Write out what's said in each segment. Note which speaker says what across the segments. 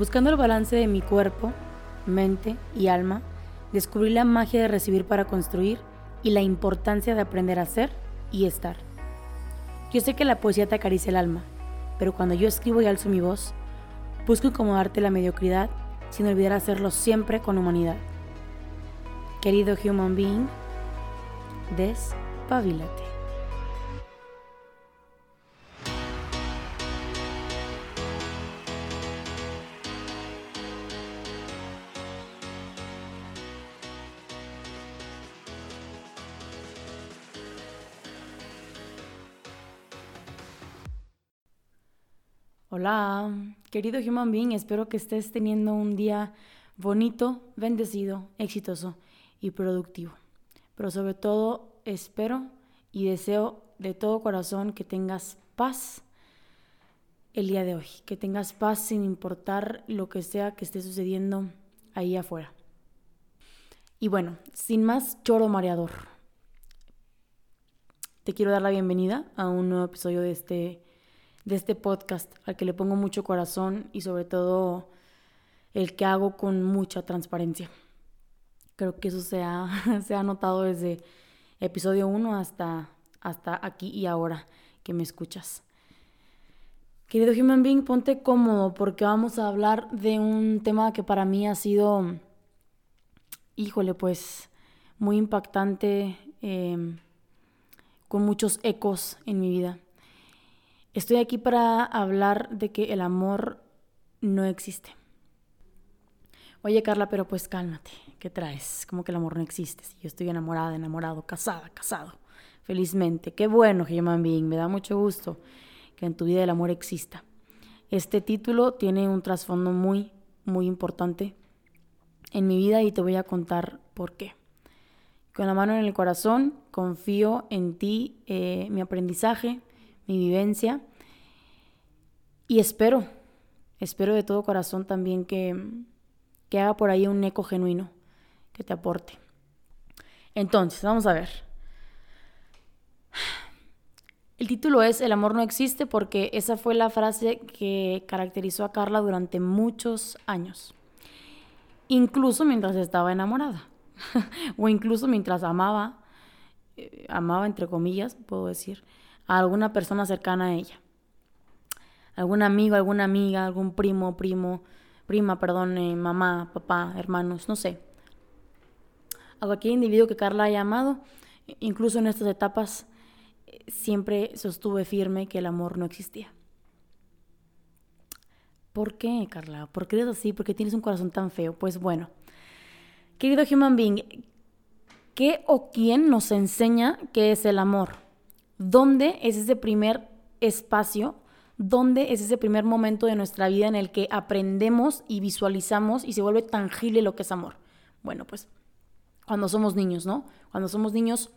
Speaker 1: Buscando el balance de mi cuerpo, mente y alma, descubrí la magia de recibir para construir y la importancia de aprender a ser y estar. Yo sé que la poesía te acaricia el alma, pero cuando yo escribo y alzo mi voz, busco incomodarte la mediocridad sin olvidar hacerlo siempre con humanidad. Querido human being, despabilate. Querido human being, espero que estés teniendo un día bonito, bendecido, exitoso y productivo. Pero sobre todo espero y deseo de todo corazón que tengas paz el día de hoy, que tengas paz sin importar lo que sea que esté sucediendo ahí afuera. Y bueno, sin más choro mareador, te quiero dar la bienvenida a un nuevo episodio de este de este podcast, al que le pongo mucho corazón y sobre todo el que hago con mucha transparencia. Creo que eso se ha, se ha notado desde episodio 1 hasta, hasta aquí y ahora que me escuchas. Querido Human Being, ponte cómodo porque vamos a hablar de un tema que para mí ha sido, híjole, pues muy impactante, em, con muchos ecos en mi vida. Estoy aquí para hablar de que el amor no existe. Oye Carla, pero pues cálmate, ¿qué traes? Como que el amor no existe. Si yo estoy enamorada, enamorado, casada, casado, felizmente. Qué bueno, Human Being, me da mucho gusto que en tu vida el amor exista. Este título tiene un trasfondo muy, muy importante en mi vida y te voy a contar por qué. Con la mano en el corazón, confío en ti, eh, mi aprendizaje, mi vivencia. Y espero, espero de todo corazón también que, que haga por ahí un eco genuino que te aporte. Entonces, vamos a ver. El título es El amor no existe porque esa fue la frase que caracterizó a Carla durante muchos años. Incluso mientras estaba enamorada. o incluso mientras amaba, eh, amaba entre comillas, puedo decir, a alguna persona cercana a ella. Algún amigo, alguna amiga, algún primo, primo, prima, perdón, eh, mamá, papá, hermanos, no sé. A cualquier individuo que Carla haya amado, incluso en estas etapas, siempre sostuve firme que el amor no existía. ¿Por qué, Carla? ¿Por qué eres así? ¿Por qué tienes un corazón tan feo? Pues bueno, querido human being, ¿qué o quién nos enseña qué es el amor? ¿Dónde es ese primer espacio? ¿Dónde es ese primer momento de nuestra vida en el que aprendemos y visualizamos y se vuelve tangible lo que es amor? Bueno, pues cuando somos niños, ¿no? Cuando somos niños,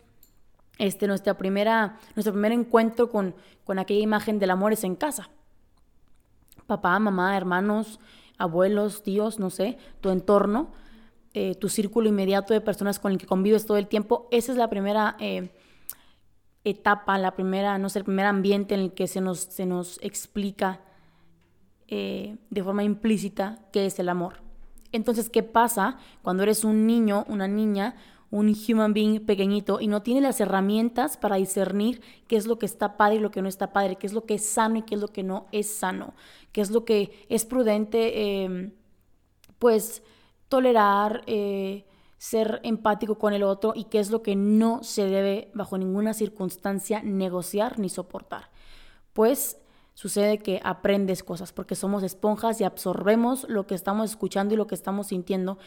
Speaker 1: este, nuestra primera, nuestro primer encuentro con, con aquella imagen del amor es en casa. Papá, mamá, hermanos, abuelos, tíos, no sé, tu entorno, eh, tu círculo inmediato de personas con el que convives todo el tiempo, esa es la primera eh, etapa, la primera, no sé, el primer ambiente en el que se nos, se nos explica eh, de forma implícita qué es el amor. Entonces, ¿qué pasa cuando eres un niño, una niña, un human being pequeñito y no tienes las herramientas para discernir qué es lo que está padre y lo que no está padre, qué es lo que es sano y qué es lo que no es sano, qué es lo que es prudente, em, pues tolerar, eh, ser empático con el otro y qué es lo que no se debe bajo ninguna circunstancia negociar ni soportar. Pues sucede que aprendes cosas porque somos esponjas y absorbemos lo que estamos escuchando y lo que estamos sintiendo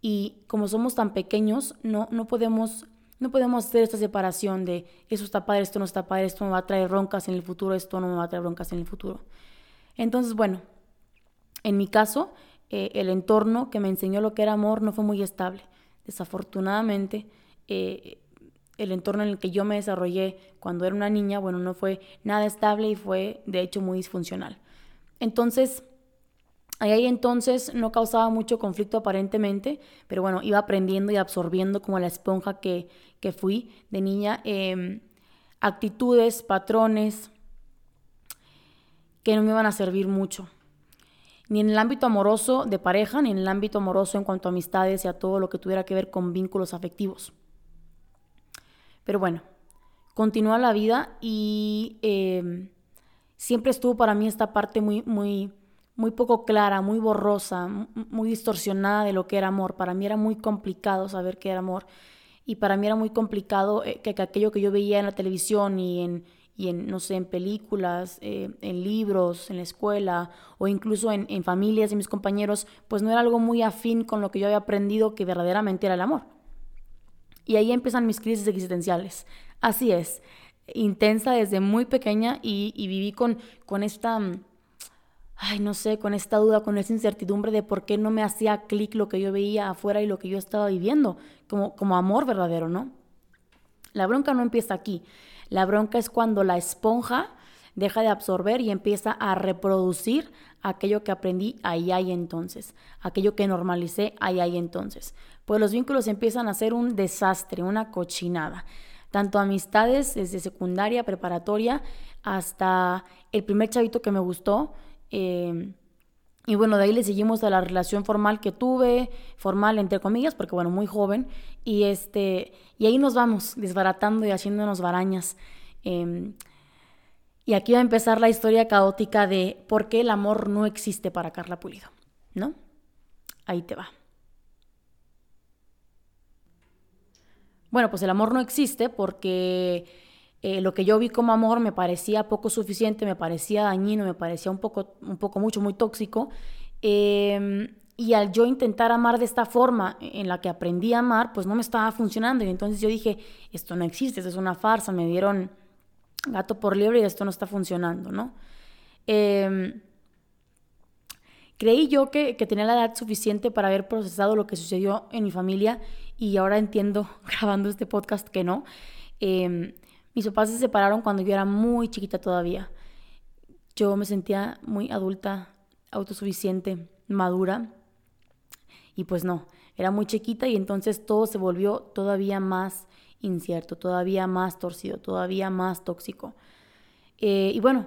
Speaker 1: y como somos tan pequeños no, no podemos no podemos hacer esta separación de eso está padre, esto no está padre, esto me va a traer broncas en el futuro, esto no me va a traer broncas en el futuro. Entonces, bueno, en mi caso, eh, el entorno que me enseñó lo que era amor no fue muy estable. Desafortunadamente, eh, el entorno en el que yo me desarrollé cuando era una niña, bueno, no fue nada estable y fue de hecho muy disfuncional. Entonces, ahí entonces no causaba mucho conflicto aparentemente, pero bueno, iba aprendiendo y absorbiendo como la esponja que, que fui de niña, em, actitudes, patrones que no me iban a servir mucho. Ni en el ámbito amoroso de pareja, ni en el ámbito amoroso en cuanto a amistades y a todo lo que tuviera que ver con vínculos afectivos. Pero bueno, continúa la vida y em, siempre estuvo para mí esta parte muy, muy, muy poco clara, muy borrosa, muy distorsionada de lo que era amor. Para mí era muy complicado saber qué era amor y para mí era muy complicado eh, que, aquello que yo veía en la televisión y en, y en no sé, en películas, eh, en libros, en la escuela o incluso en, en familias de mis compañeros, pues no era algo muy afín con lo que yo había aprendido que verdaderamente era el amor. Y ahí empiezan mis crisis existenciales. Así es, intensa desde muy pequeña y, viví con, con esta, ay, no sé, con esta duda, con esa incertidumbre de por qué no me hacía clic lo que yo veía afuera y lo que yo estaba viviendo, como, como amor verdadero, ¿no? La bronca no empieza aquí. La bronca es cuando la esponja deja de absorber y empieza a reproducir aquello que aprendí ahí ahí entonces, aquello que normalicé ahí ahí entonces. Pues los vínculos empiezan a ser un desastre, una cochinada tanto amistades desde secundaria, preparatoria, hasta el primer chavito que me gustó. Em, y bueno, de ahí le seguimos a la relación formal que tuve, formal entre comillas, porque bueno, muy joven. Y, este, y ahí nos vamos desbaratando y haciéndonos varañas. Em, y aquí va a empezar la historia caótica de por qué el amor no existe para Carla Pulido, ¿no? Ahí te va. Bueno, pues el amor no existe porque eh, lo que yo vi como amor me parecía poco suficiente, me parecía dañino, me parecía un poco, un poco mucho, muy tóxico. Em, y al yo intentar amar de esta forma en la que aprendí a amar, pues no me estaba funcionando. Y entonces yo dije, esto no existe, esto es una farsa, me dieron gato por liebre y esto no está funcionando, ¿no? Em, creí yo que, que, tenía la edad suficiente para haber procesado lo que sucedió en mi familia y ahora entiendo grabando este podcast que no. Em, mis papás se separaron cuando yo era muy chiquita todavía. Yo me sentía muy adulta, autosuficiente, madura. Y pues no, era muy chiquita y entonces todo se volvió todavía más incierto, todavía más torcido, todavía más tóxico. Eh, y bueno,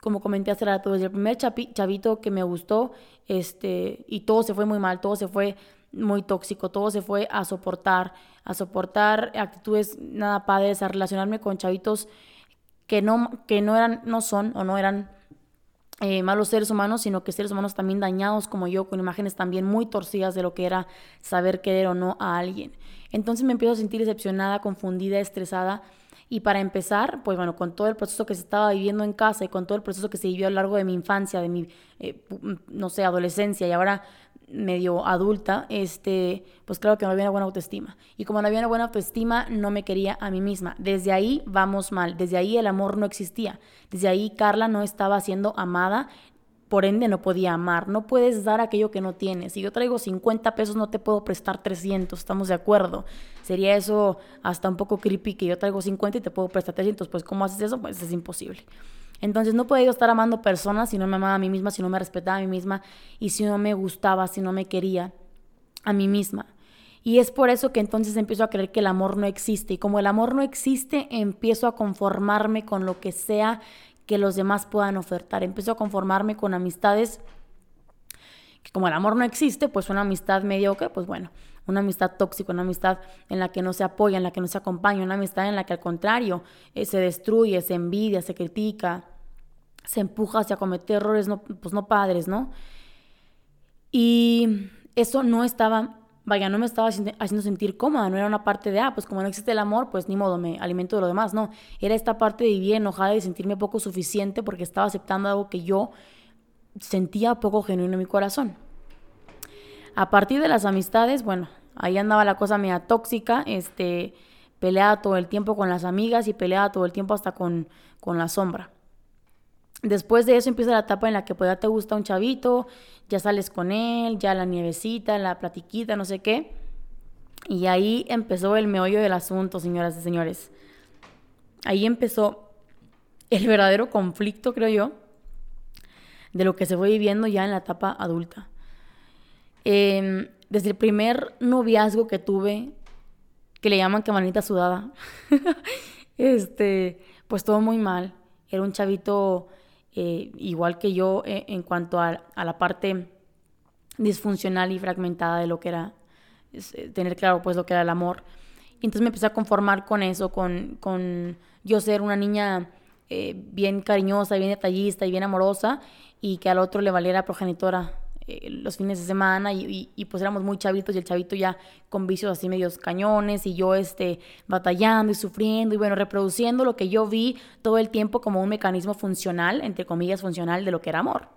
Speaker 1: como comenté hace rato, desde el primer chavito que me gustó, este, y todo se fue muy mal, todo se fue muy tóxico, todo se fue a soportar, a soportar actitudes nada padres, a relacionarme con chavitos que no, que no eran, no son o no eran eh, malos seres humanos, sino que seres humanos también dañados como yo, con imágenes también muy torcidas de lo que era saber querer o no a alguien. Entonces me empiezo a sentir decepcionada, confundida, estresada. Y para empezar, pues bueno, con todo el proceso que se estaba viviendo en casa y con todo el proceso que se vivió a lo largo de mi infancia, de mi, eh, no sé, adolescencia y ahora medio adulta, este, pues claro que no había una buena autoestima. Y como no había una buena autoestima, no me quería a mí misma. Desde ahí vamos mal, desde ahí el amor no existía. Desde ahí Carla no estaba siendo amada, por ende no podía amar. No puedes dar aquello que no tienes. Si yo traigo 50 pesos, no te puedo prestar 300, estamos de acuerdo. Sería eso hasta un poco creepy que yo traigo 50 y te puedo prestar 300. Pues ¿cómo haces eso? Pues es imposible. Entonces no podía estar amando personas si no me amaba a mí misma, si no me respetaba a mí misma y si no me gustaba, si no me quería a mí misma. Y es por eso que entonces empiezo a creer que el amor no existe. Y como el amor no existe, empiezo a conformarme con lo que sea que los demás puedan ofertar. Empiezo a conformarme con amistades que como el amor no existe, pues una amistad mediocre, pues bueno, una amistad tóxica, una amistad en la que no se apoya, en la que no se acompaña, una amistad en la que al contrario eh, se destruye, se envidia, se critica, se empuja hacia cometer errores no, pues no padres, ¿no? Y eso no estaba, vaya, no me estaba haciendo sentir cómoda, no era una parte de, ah, pues como no existe el amor, pues ni modo, me alimento de lo demás, no, era esta parte de vivir enojada y sentirme poco suficiente porque estaba aceptando algo que yo sentía poco genuino en mi corazón. A partir de las amistades, bueno, ahí andaba la cosa media tóxica, este, peleaba todo el tiempo con las amigas y peleaba todo el tiempo hasta con, con la sombra. Después de eso empieza la etapa en la que pues ya te gusta un chavito, ya sales con él, ya la nievecita, la platiquita, no sé qué. Y ahí empezó el meollo del asunto, señoras y señores. Ahí empezó el verdadero conflicto, creo yo, de lo que se fue viviendo ya en la etapa adulta. Em, desde el primer noviazgo que tuve, que le llaman que manita sudada, este, pues todo muy mal. Era un chavito eh, igual que yo eh, en cuanto a, la parte disfuncional y fragmentada de lo que era eh, tener claro pues lo que era el amor. Y entonces me empecé a conformar con eso, con, con yo ser una niña bien cariñosa, bien detallista y bien amorosa y que al otro le valiera progenitora eh, los fines de semana y, pues éramos muy chavitos y el chavito ya con vicios así medios cañones y yo este batallando y sufriendo y bueno, reproduciendo lo que yo vi todo el tiempo como un mecanismo funcional, entre comillas funcional, de lo que era amor.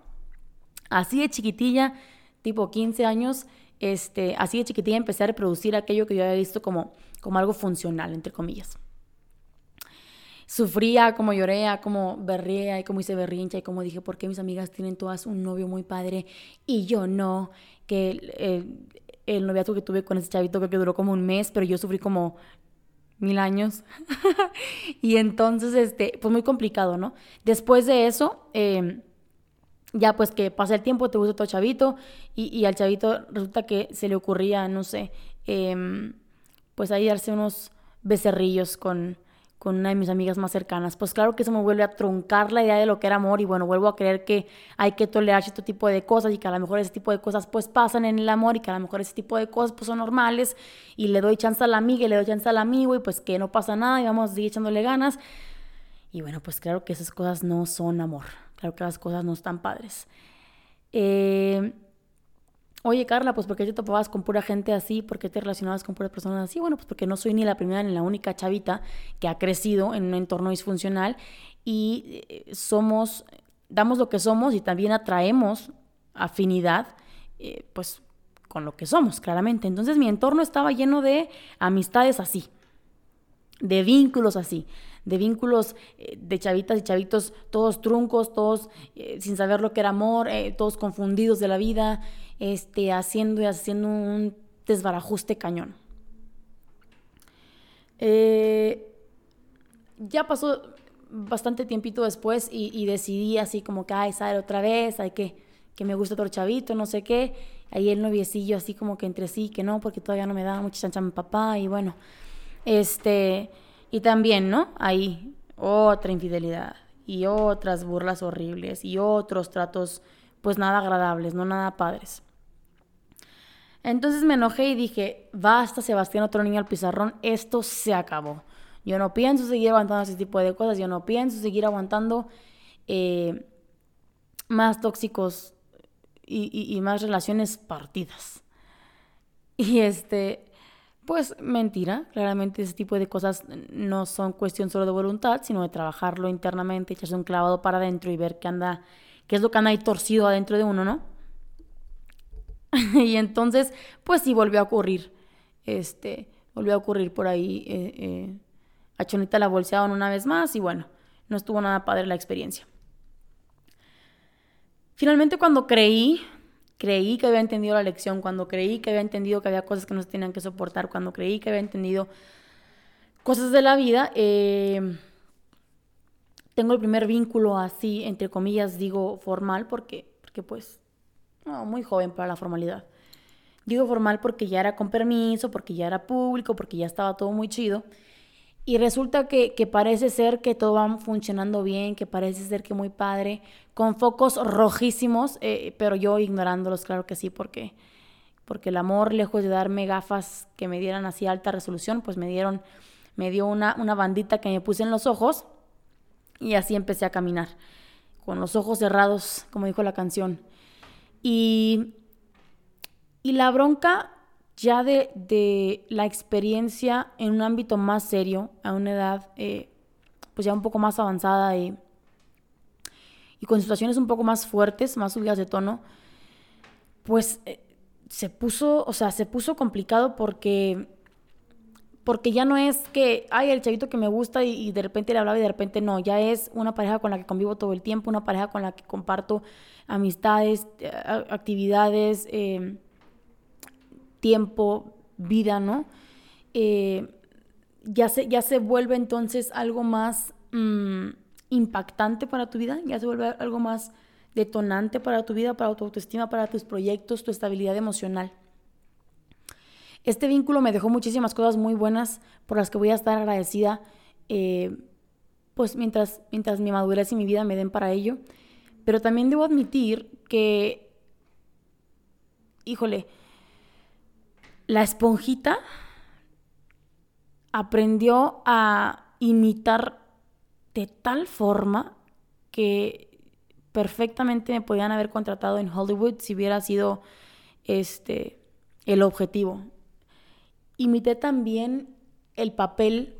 Speaker 1: Así de chiquitilla, tipo 15 años, este, así de chiquitilla empecé a reproducir aquello que yo había visto como, como algo funcional, entre comillas sufría, como lloré, como berría y como hice berrincha y como dije, ¿por qué mis amigas tienen todas un novio muy padre y yo no? Que el, noviazgo que tuve con ese chavito creo que duró como un mes, pero yo sufrí como mil años. y entonces, este, pues muy complicado, ¿no? Después de eso, em, ya pues que pasa el tiempo, te gusta otro chavito y, y, al chavito resulta que se le ocurría, no sé, em, pues ahí darse unos becerrillos con con una de mis amigas más cercanas, pues claro que eso me vuelve a truncar la idea de lo que era amor y bueno, vuelvo a creer que hay que tolerar este tipo de cosas y que a lo mejor ese tipo de cosas pues pasan en el amor y que a lo mejor ese tipo de cosas pues son normales y le doy chance a la amiga y le doy chance al amigo y pues que no pasa nada y vamos a seguir echándole ganas. Y bueno, pues claro que esas cosas no son amor, claro que las cosas no están padres. Eh, Oye, Carla, pues ¿por qué te topabas con pura gente así? ¿Por qué te relacionabas con puras personas así? Bueno, pues porque no soy ni la primera ni la única chavita que ha crecido en un entorno disfuncional y eh, somos, damos lo que somos y también atraemos afinidad, eh, pues con lo que somos, claramente. Entonces mi entorno estaba lleno de amistades así, de vínculos así, de vínculos eh, de chavitas y chavitos, todos truncos, todos sin saber lo que era amor, todos confundidos de la vida, este, haciendo y haciendo un desbarajuste cañón. Eh, ya pasó bastante tiempito después y, decidí así como que, ay, sale otra vez, hay que, que me gusta otro chavito, no sé qué. Ahí el noviecillo así como que entre sí, que no, porque todavía no me daba mucha chancha mi papá y bueno, este, y también, ¿no? Ahí otra infidelidad y otras burlas horribles y otros tratos pues nada agradables, no nada padres. Entonces me enojé y dije, basta Sebastián, otro niño al pizarrón, esto se acabó. Yo no pienso seguir aguantando ese tipo de cosas, yo no pienso seguir aguantando eh, más tóxicos y, más relaciones partidas. Y este, pues mentira, claramente ese tipo de cosas no son cuestión solo de voluntad, sino de trabajarlo internamente, echarse un clavado para adentro y ver qué anda, qué es lo que anda ahí torcido adentro de uno, ¿no? y entonces, pues sí volvió a ocurrir. Este, volvió a ocurrir por ahí. Eh, eh, a Chonita la bolsearon una vez más y bueno, no estuvo nada padre la experiencia. Finalmente cuando creí, creí que había entendido la lección, cuando creí que había entendido que había cosas que no se tenían que soportar, cuando creí que había entendido cosas de la vida, eh, tengo el primer vínculo así, entre comillas, digo formal, porque, porque pues muy joven para la formalidad. Digo formal porque ya era con permiso, porque ya era público, porque ya estaba todo muy chido. Y resulta que, parece ser que todo va funcionando bien, que parece ser que muy padre, con focos rojísimos, eh, pero yo ignorándolos, claro que sí, porque, porque el amor, lejos de darme gafas que me dieran así alta resolución, pues me dieron, me dio una, una bandita que me puse en los ojos y así empecé a caminar, con los ojos cerrados, como dijo la canción. Y, y la bronca ya de, la experiencia en un ámbito más serio, a una edad eh, pues ya un poco más avanzada y, y, con situaciones un poco más fuertes, más subidas de tono, pues eh, se puso, o sea, se puso complicado porque porque ya no es que, ay, el chavito que me gusta y, de repente le hablaba y de repente no, ya es una pareja con la que convivo todo el tiempo, una pareja con la que comparto amistades, eh, actividades, eh, tiempo, vida, ¿no? Eh, ya, se, ya se vuelve entonces algo más mm, impactante para tu vida, ya se vuelve algo más detonante para tu vida, para tu autoestima, para tus proyectos, tu estabilidad emocional. Este vínculo me dejó muchísimas cosas muy buenas por las que voy a estar agradecida eh, pues mientras, mientras mi madurez y mi vida me den para ello. Pero también debo admitir que, híjole, la esponjita aprendió a imitar de tal forma que perfectamente me podían haber contratado en Hollywood si hubiera sido este el objetivo. Imité también el papel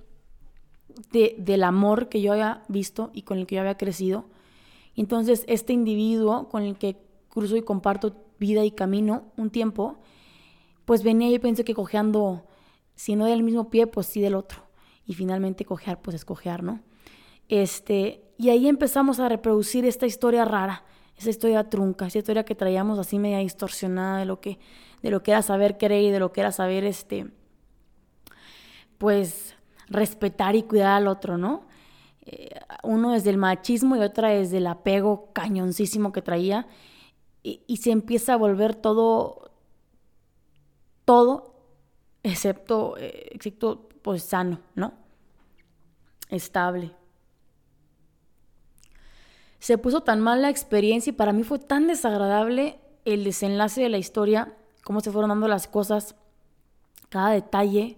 Speaker 1: de, del amor que yo había visto y con el que yo había crecido. Entonces, este individuo con el que cruzo y comparto vida y camino un tiempo, pues venía yo pensé que cojeando, si no del mismo pie, pues sí del otro. Y finalmente cojear, pues es cojear, ¿no? Este, y ahí empezamos a reproducir esta historia rara, esa historia trunca, esa historia que traíamos así media distorsionada de lo que, de lo que era saber querer y de lo que era saber, este, pues, respetar y cuidar al otro, ¿no? Eh, uno desde el machismo y otra desde el apego cañoncísimo que traía. Y, se empieza a volver todo, todo, excepto, eh, excepto, pues, sano, ¿no? Estable. Se puso tan mal la experiencia y para mí fue tan desagradable el desenlace de la historia, cómo se fueron dando las cosas, cada detalle,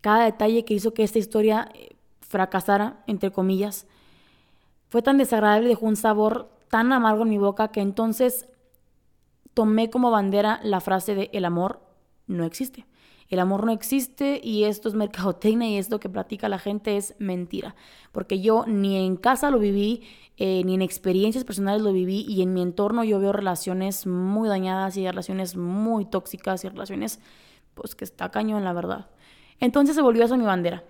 Speaker 1: cada detalle que hizo que esta historia eh, fracasara, entre comillas, fue tan desagradable, dejó un sabor tan amargo en mi boca que entonces tomé como bandera la frase de el amor no existe. El amor no existe y esto es mercadotecnia y esto que platica la gente es mentira. Porque yo ni en casa lo viví, eh, ni en experiencias personales lo viví y en mi entorno yo veo relaciones muy dañadas y relaciones muy tóxicas y relaciones pues que está cañón la verdad. Entonces se volvió eso mi bandera.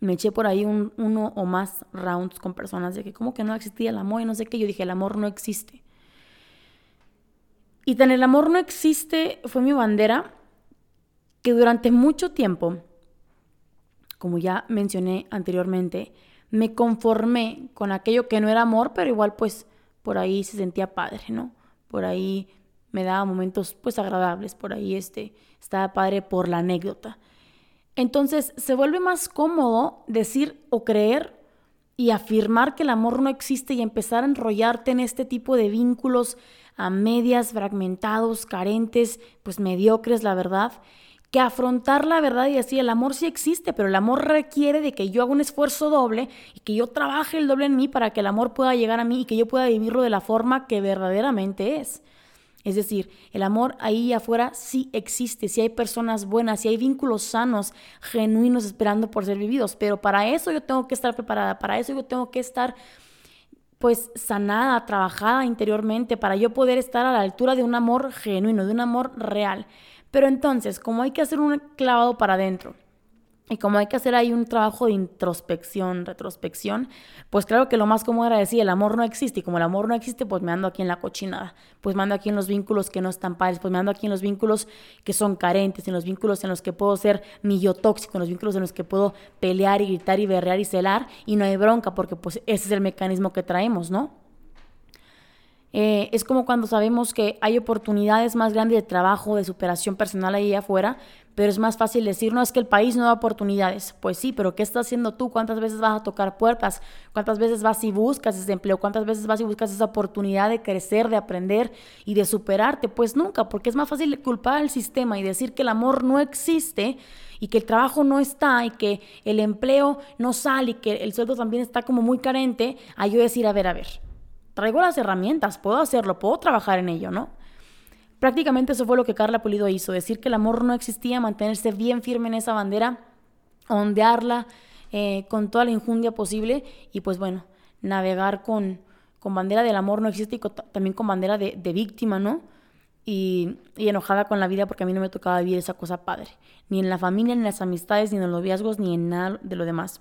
Speaker 1: Me eché por ahí un, uno o más rounds con personas de que como que no existía el amor y no sé qué. Yo dije, el amor no existe. Y tan el amor no existe fue mi bandera que durante mucho tiempo, como ya mencioné anteriormente, me conformé con aquello que no era amor, pero igual pues por ahí se sentía padre, ¿no? Por ahí me daba momentos pues agradables, por ahí este estaba padre por la anécdota. Entonces se vuelve más cómodo decir o creer y afirmar que el amor no existe y empezar a enrollarte en este tipo de vínculos a medias, fragmentados, carentes, pues mediocres, la verdad, que afrontar la verdad y decir, el amor sí existe, pero el amor requiere de que yo haga un esfuerzo doble y que yo trabaje el doble en mí para que el amor pueda llegar a mí y que yo pueda vivirlo de la forma que verdaderamente es. Es decir, el amor ahí afuera sí existe, si hay personas buenas, si hay vínculos sanos, genuinos esperando por ser vividos, pero para eso yo tengo que estar preparada, para eso yo tengo que estar pues sanada, trabajada interiormente, para yo poder estar a la altura de un amor genuino, de un amor real. Pero entonces, como hay que hacer un clavado para adentro y como hay que hacer ahí un trabajo de introspección, retrospección, pues claro que lo más cómodo era decir, el amor no existe y como el amor no existe, pues me ando aquí en la cochinada, pues me ando aquí en los vínculos que no están padres, pues me ando aquí en los vínculos que son carentes, en los vínculos en los que puedo ser yo tóxico, en los vínculos en los que puedo pelear y gritar y berrear y celar y no hay bronca porque pues ese es el mecanismo que traemos, ¿no? Eh, es como cuando sabemos que hay oportunidades más grandes de trabajo, de superación personal ahí afuera, pero es más fácil decir, no, es que el país no da oportunidades. Pues sí, pero ¿qué estás haciendo tú? ¿Cuántas veces vas a tocar puertas? ¿Cuántas veces vas y buscas ese empleo? ¿Cuántas veces vas y buscas esa oportunidad de crecer, de aprender y de superarte? Pues nunca, porque es más fácil culpar al sistema y decir que el amor no existe y que el trabajo no está y que el empleo no sale y que el sueldo también está como muy carente, a yo decir, a ver, a ver, traigo las herramientas, puedo hacerlo, puedo trabajar en ello, ¿no? Prácticamente eso fue lo que Carla Pulido hizo, decir que el amor no existía, mantenerse bien firme en esa bandera, ondearla eh, con toda la injundia posible y pues bueno, navegar con, con bandera del amor no existe y también con bandera de, víctima, ¿no? Y, y, enojada con la vida porque a mí no me tocaba vivir esa cosa padre, ni en la familia, ni en las amistades, ni en los noviazgos, ni en nada de lo demás.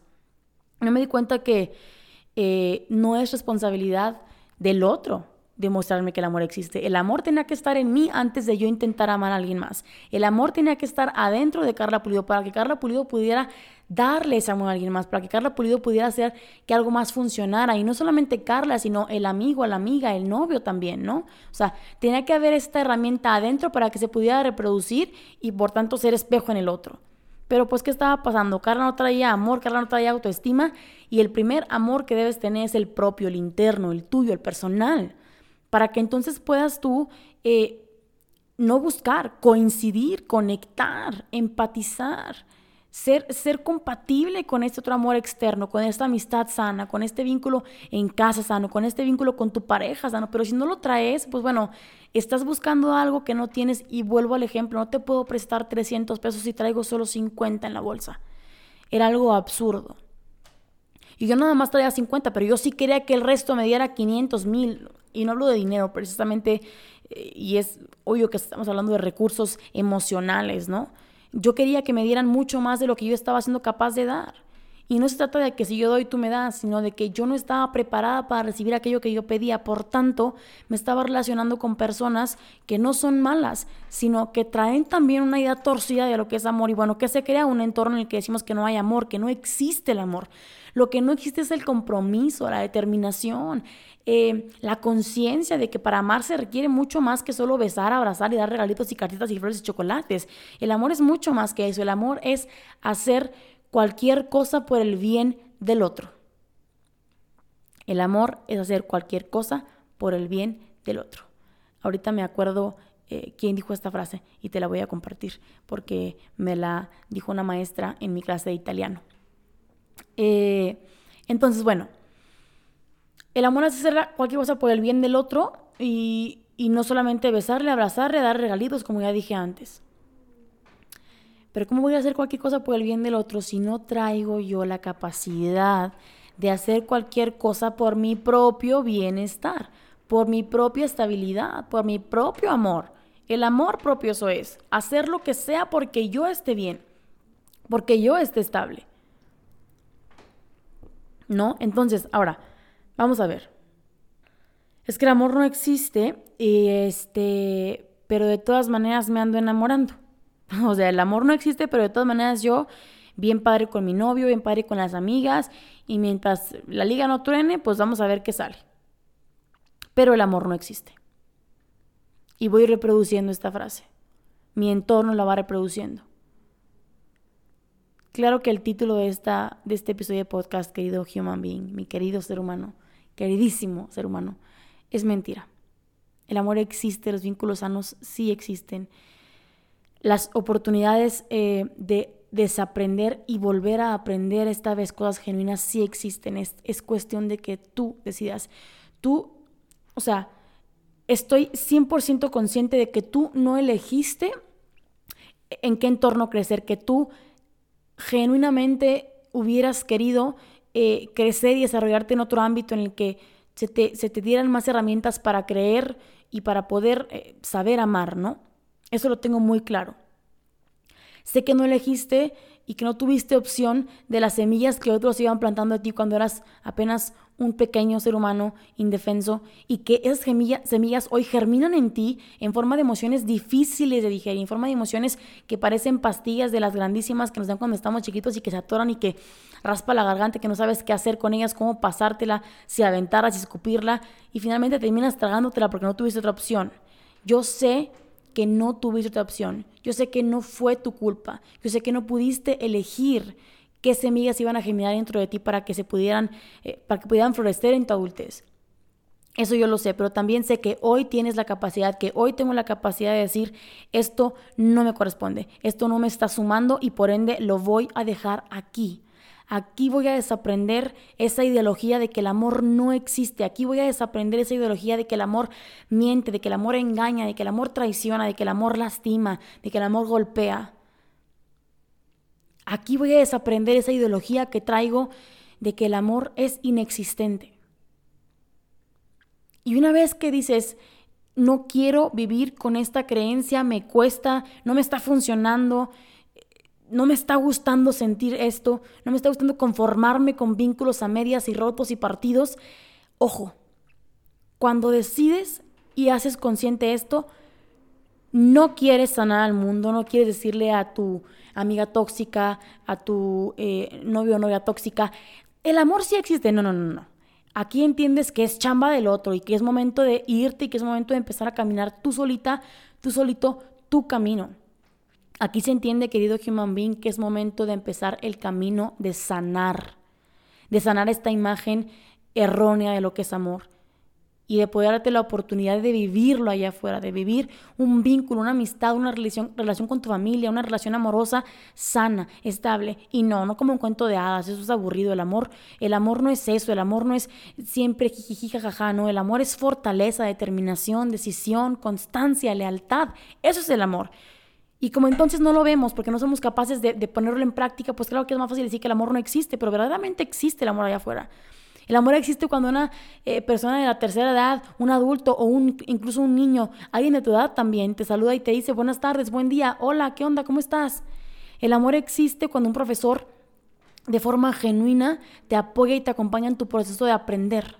Speaker 1: No me di cuenta que eh, no es responsabilidad del otro demostrarme que el amor existe. El amor tenía que estar en mí antes de yo intentar amar a alguien más. El amor tenía que estar adentro de Carla Pulido para que Carla Pulido pudiera darle ese amor a alguien más, para que Carla Pulido pudiera hacer que algo más funcionara. Y no solamente Carla, sino el amigo, la amiga, el novio también, ¿no? O sea, tenía que haber esta herramienta adentro para que se pudiera reproducir y por tanto ser espejo en el otro. Pero pues, ¿qué estaba pasando? Carla no traía amor, Carla no traía autoestima y el primer amor que debes tener es el propio, el interno, el tuyo, el personal, para que entonces puedas tú eh, no buscar, coincidir, conectar, empatizar ser, ser compatible con este otro amor externo, con esta amistad sana, con este vínculo en casa sano, con este vínculo con tu pareja sano. Pero si no lo traes, pues bueno, estás buscando algo que no tienes y vuelvo al ejemplo, no te puedo prestar 300 pesos si traigo solo 50 en la bolsa. Era algo absurdo. Y yo nada más traía 50, pero yo sí quería que el resto me diera 500 mil. Y no hablo de dinero precisamente, eh, y es obvio que estamos hablando de recursos emocionales, ¿no? Yo quería que me dieran mucho más de lo que yo estaba siendo capaz de dar. Y no se trata de que si yo doy, tú me das, sino de que yo no estaba preparada para recibir aquello que yo pedía. Por tanto, me estaba relacionando con personas que no son malas, sino que traen también una idea torcida de lo que es amor. Y bueno, que se crea un entorno en el que decimos que no hay amor, que no existe el amor. Lo que no existe es el compromiso, la determinación, eh, la conciencia de que para amar se requiere mucho más que solo besar, abrazar y dar regalitos y cartitas y flores y chocolates. El amor es mucho más que eso. El amor es hacer cualquier cosa por el bien del otro. El amor es hacer cualquier cosa por el bien del otro. Ahorita me acuerdo eh, quién dijo esta frase y te la voy a compartir porque me la dijo una maestra en mi clase de italiano. Eh, entonces, bueno, el amor es hacer cualquier cosa por el bien del otro y, no solamente besarle, abrazarle, dar regalitos, como ya dije antes. Pero ¿cómo voy a hacer cualquier cosa por el bien del otro si no traigo yo la capacidad de hacer cualquier cosa por mi propio bienestar, por mi propia estabilidad, por mi propio amor? El amor propio eso es, hacer lo que sea porque yo esté bien, porque yo esté estable. ¿No? Entonces, ahora, Vamos a ver. Es que el amor no existe este, pero de todas maneras me ando enamorando. O sea, el amor no existe, pero de todas maneras yo bien padre con mi novio, bien padre con las amigas y mientras la liga no truene, pues vamos a ver qué sale. Pero el amor no existe. Y voy reproduciendo esta frase. Mi entorno la va reproduciendo. Claro que el título de, esta, de este episodio de podcast, querido human being, mi querido ser humano, queridísimo ser humano, es mentira. El amor existe, los vínculos sanos sí existen. Las oportunidades eh, de desaprender y volver a aprender esta vez cosas genuinas sí existen. Es, es cuestión de que tú decidas. Tú, o sea, estoy 100% consciente de que tú no elegiste en qué entorno crecer, que tú genuinamente hubieras querido eh, crecer y desarrollarte en otro ámbito en el que se te, se te dieran más herramientas para creer y para poder eh, saber amar, ¿no? Eso lo tengo muy claro. Sé que no elegiste y que no tuviste opción de las semillas que otros iban plantando a ti cuando eras apenas un pequeño ser humano indefenso y que esas semillas hoy germinan en ti en forma de emociones difíciles de digerir, en forma de emociones que parecen pastillas de las grandísimas que nos dan cuando estamos chiquitos y que se atoran y que raspa la garganta, que no sabes qué hacer con ellas, cómo pasártela, si aventarla, si escupirla y finalmente terminas tragándotela porque no tuviste otra opción. Yo sé que no tuviste otra opción. Yo sé que no fue tu culpa. Yo sé que no pudiste elegir qué semillas iban a germinar dentro de ti para que se pudieran, eh, para que pudieran florecer en tu adultez. Eso yo lo sé, pero también sé que hoy tienes la capacidad, que hoy tengo la capacidad de decir, esto no me corresponde, esto no me está sumando y por ende lo voy a dejar aquí. Aquí voy a desaprender esa ideología de que el amor no existe. Aquí voy a desaprender esa ideología de que el amor miente, de que el amor engaña, de que el amor traiciona, de que el amor lastima, de que el amor golpea. Aquí voy a desaprender esa ideología que traigo de que el amor es inexistente. Y una vez que dices, no quiero vivir con esta creencia, me cuesta, no me está funcionando, no me está gustando sentir esto, no me está gustando conformarme con vínculos a medias y rotos y partidos. Ojo, cuando decides y haces consciente esto, no quieres sanar al mundo, no quieres decirle a tu amiga tóxica, a tu eh, novio o novia tóxica, el amor sí existe. No, no, no, no. Aquí entiendes que es chamba del otro y que es momento de irte y que es momento de empezar a caminar tú solita, tú solito, tu camino. Aquí se entiende, querido human being, que es momento de empezar el camino de sanar, de sanar esta imagen errónea de lo que es amor y de poder darte la oportunidad de vivirlo allá afuera, de vivir un vínculo, una amistad, una relación, relación con tu familia, una relación amorosa sana, estable y no, no como un cuento de hadas, eso es aburrido, el amor, el amor no es eso, el amor no es siempre jiji jajaja, no, el amor es fortaleza, determinación, decisión, constancia, lealtad, eso es el amor. Y como entonces no lo vemos porque no somos capaces de, ponerlo en práctica, pues claro que es más fácil decir que el amor no existe, pero verdaderamente existe el amor allá afuera. El amor existe cuando una eh, persona de la tercera edad, un adulto o un, incluso un niño, alguien de tu edad también, te saluda y te dice buenas tardes, buen día, hola, ¿qué onda? ¿Cómo estás? El amor existe cuando un profesor de forma genuina te apoya y te acompaña en tu proceso de aprender.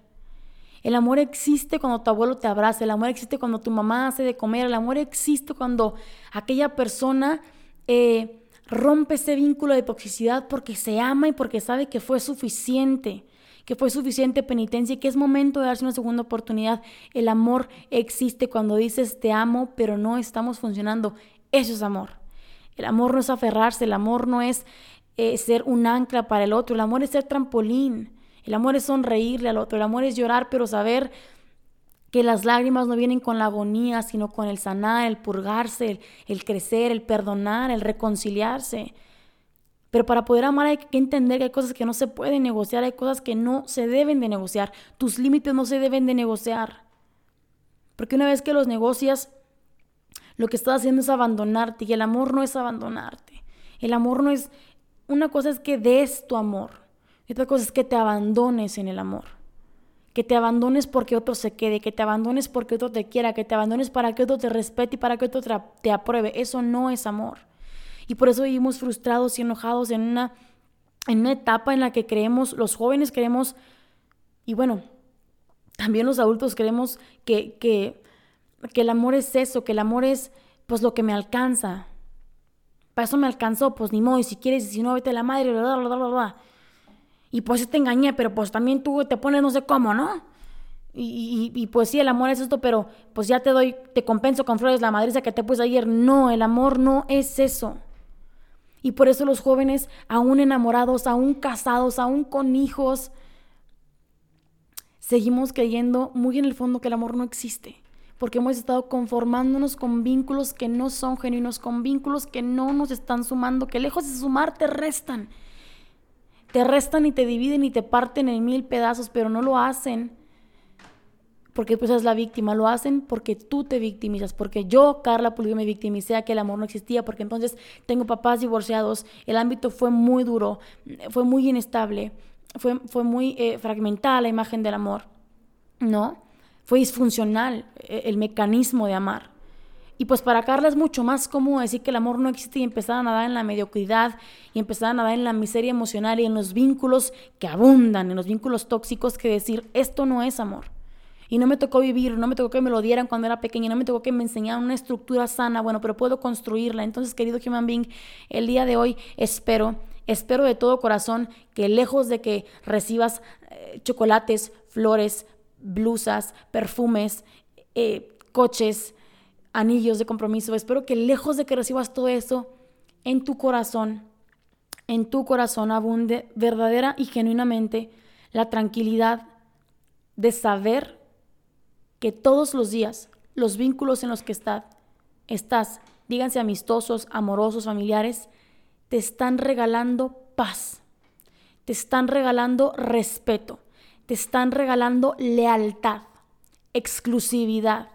Speaker 1: El amor existe cuando tu abuelo te abraza, el amor existe cuando tu mamá hace de comer, el amor existe cuando aquella persona eh, rompe ese vínculo de toxicidad porque se ama y porque sabe que fue suficiente que fue suficiente penitencia y que es momento de darse una segunda oportunidad. El amor existe cuando dices te amo, pero no estamos funcionando. Eso es amor. El amor no es aferrarse, el amor no es eh, ser un ancla para el otro, el amor es ser trampolín, el amor es sonreírle al otro, el amor es llorar, pero saber que las lágrimas no vienen con la agonía, sino con el sanar, el purgarse, el crecer, el perdonar, el reconciliarse. Pero para poder amar hay que entender que hay cosas que no se pueden negociar, hay cosas que no se deben de negociar. Tus límites no se deben de negociar. Porque una vez que los negocias, lo que estás haciendo es abandonarte y el amor no es abandonarte. El amor no es... Una cosa es que des tu amor otra cosa es que te abandones en el amor. Que te abandones porque otro se quede, que te abandones porque otro te quiera, que te abandones para que otro te respete y para que otro te apruebe. Eso no es amor. Y por eso vivimos frustrados y enojados en una, en una etapa en la que creemos, los jóvenes creemos, y bueno, también los adultos creemos que, que, que el amor es eso, que el amor es pues lo que me alcanza. Para eso me alcanzó, pues ni modo, y si quieres, y si no, vete a la madre, bla, bla, bla, bla, bla. Y pues te engañé, pero pues también tú te pones no sé cómo, ¿no? Y, y, pues sí, el amor es esto, pero pues ya te doy, te compenso con flores la madriza que te puse ayer. No, el amor no es eso. Y por eso los jóvenes, aún enamorados, aún casados, aún con hijos, seguimos creyendo muy en el fondo que el amor no existe. Porque hemos estado conformándonos con vínculos que no son genuinos, con vínculos que no nos están sumando, que lejos de sumar te restan. Te restan y te dividen y te parten en mil pedazos, pero no lo hacen porque tú eres la víctima, lo hacen porque tú te victimizas, porque yo, Carla Pulido, me victimicé a que el amor no existía, porque entonces tengo papás divorciados, el ámbito fue muy duro, fue muy inestable, fue, fue muy eh, fragmentada la imagen del amor, ¿no? Fue disfuncional eh, el mecanismo de amar. Y pues para Carla es mucho más común decir que el amor no existe y empezar a nadar en la mediocridad y empezar a nadar en la miseria emocional y en los vínculos que abundan, en los vínculos tóxicos, que decir, esto no es amor. Y no me tocó vivir, no me tocó que me lo dieran cuando era pequeña, no me tocó que me enseñaran una estructura sana, bueno, pero puedo construirla. Entonces, querido human being, el día de hoy espero, espero de todo corazón que lejos de que recibas eh, chocolates, flores, blusas, perfumes, eh, coches, anillos de compromiso, espero que lejos de que recibas todo eso, en tu corazón, en tu corazón abunde verdadera y genuinamente la tranquilidad de saber que todos los días los vínculos en los que estás, estás, díganse amistosos, amorosos, familiares, te están regalando paz, te están regalando respeto, te están regalando lealtad, exclusividad.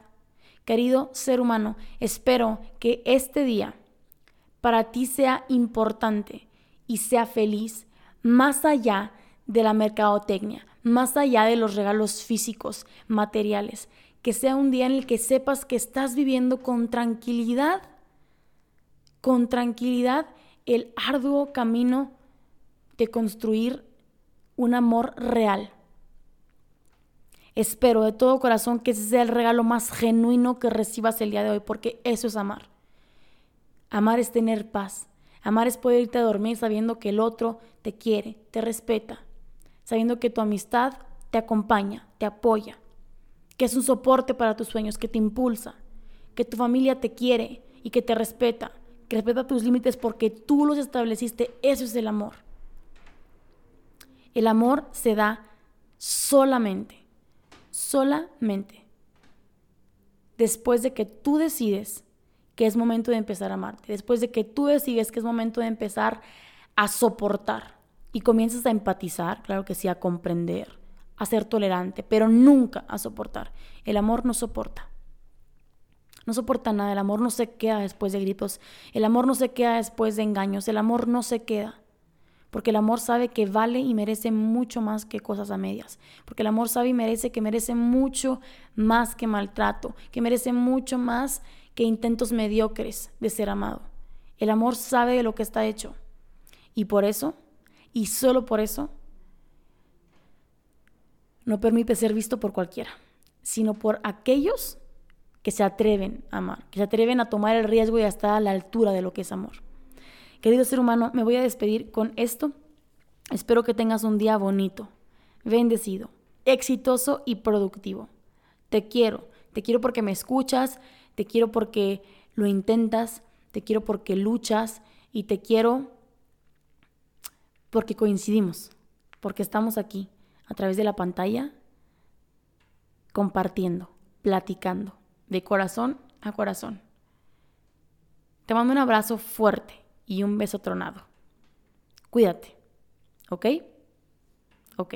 Speaker 1: Querido ser humano, espero que este día para ti sea importante y sea feliz más allá de la mercadotecnia, más allá de los regalos físicos, materiales, que sea un día en el que sepas que estás viviendo con tranquilidad, con tranquilidad el arduo camino de construir un amor real. Espero de todo corazón que ese sea el regalo más genuino que recibas el día de hoy, porque eso es amar. Amar es tener paz. Amar es poder irte a dormir sabiendo que el otro te quiere, te respeta, sabiendo que tu amistad te acompaña, te apoya, que es un soporte para tus sueños, que te impulsa, que tu familia te quiere y que te respeta, que respeta tus límites porque tú los estableciste. Eso es el amor. El amor se da solamente, solamente después de que tú decides que es momento de empezar a amarte, después de que tú decides que es momento de empezar a soportar y comienzas a empatizar, claro que sí, a comprender, a ser tolerante, pero nunca a soportar. El amor no soporta. No soporta nada, el amor no se queda después de gritos, el amor no se queda después de engaños, el amor no se queda. Porque el amor sabe que vale y merece mucho más que cosas a medias. Porque el amor sabe y merece que merece mucho más que maltrato, que merece mucho más que intentos mediocres de ser amado. El amor sabe de lo que está hecho. Y por eso, y solo por eso, no permite ser visto por cualquiera, sino por aquellos que se atreven a amar, que se atreven a tomar el riesgo y a estar a la altura de lo que es amor. Querido ser humano, me voy a despedir con esto. Espero que tengas un día bonito, bendecido, exitoso y productivo. Te quiero, te quiero porque me escuchas, te quiero porque lo intentas, te quiero porque luchas y te quiero porque coincidimos, porque estamos aquí a través de la pantalla compartiendo, platicando, de corazón a corazón. Te mando un abrazo fuerte y un beso tronado. Cuídate. ¿Ok? Ok.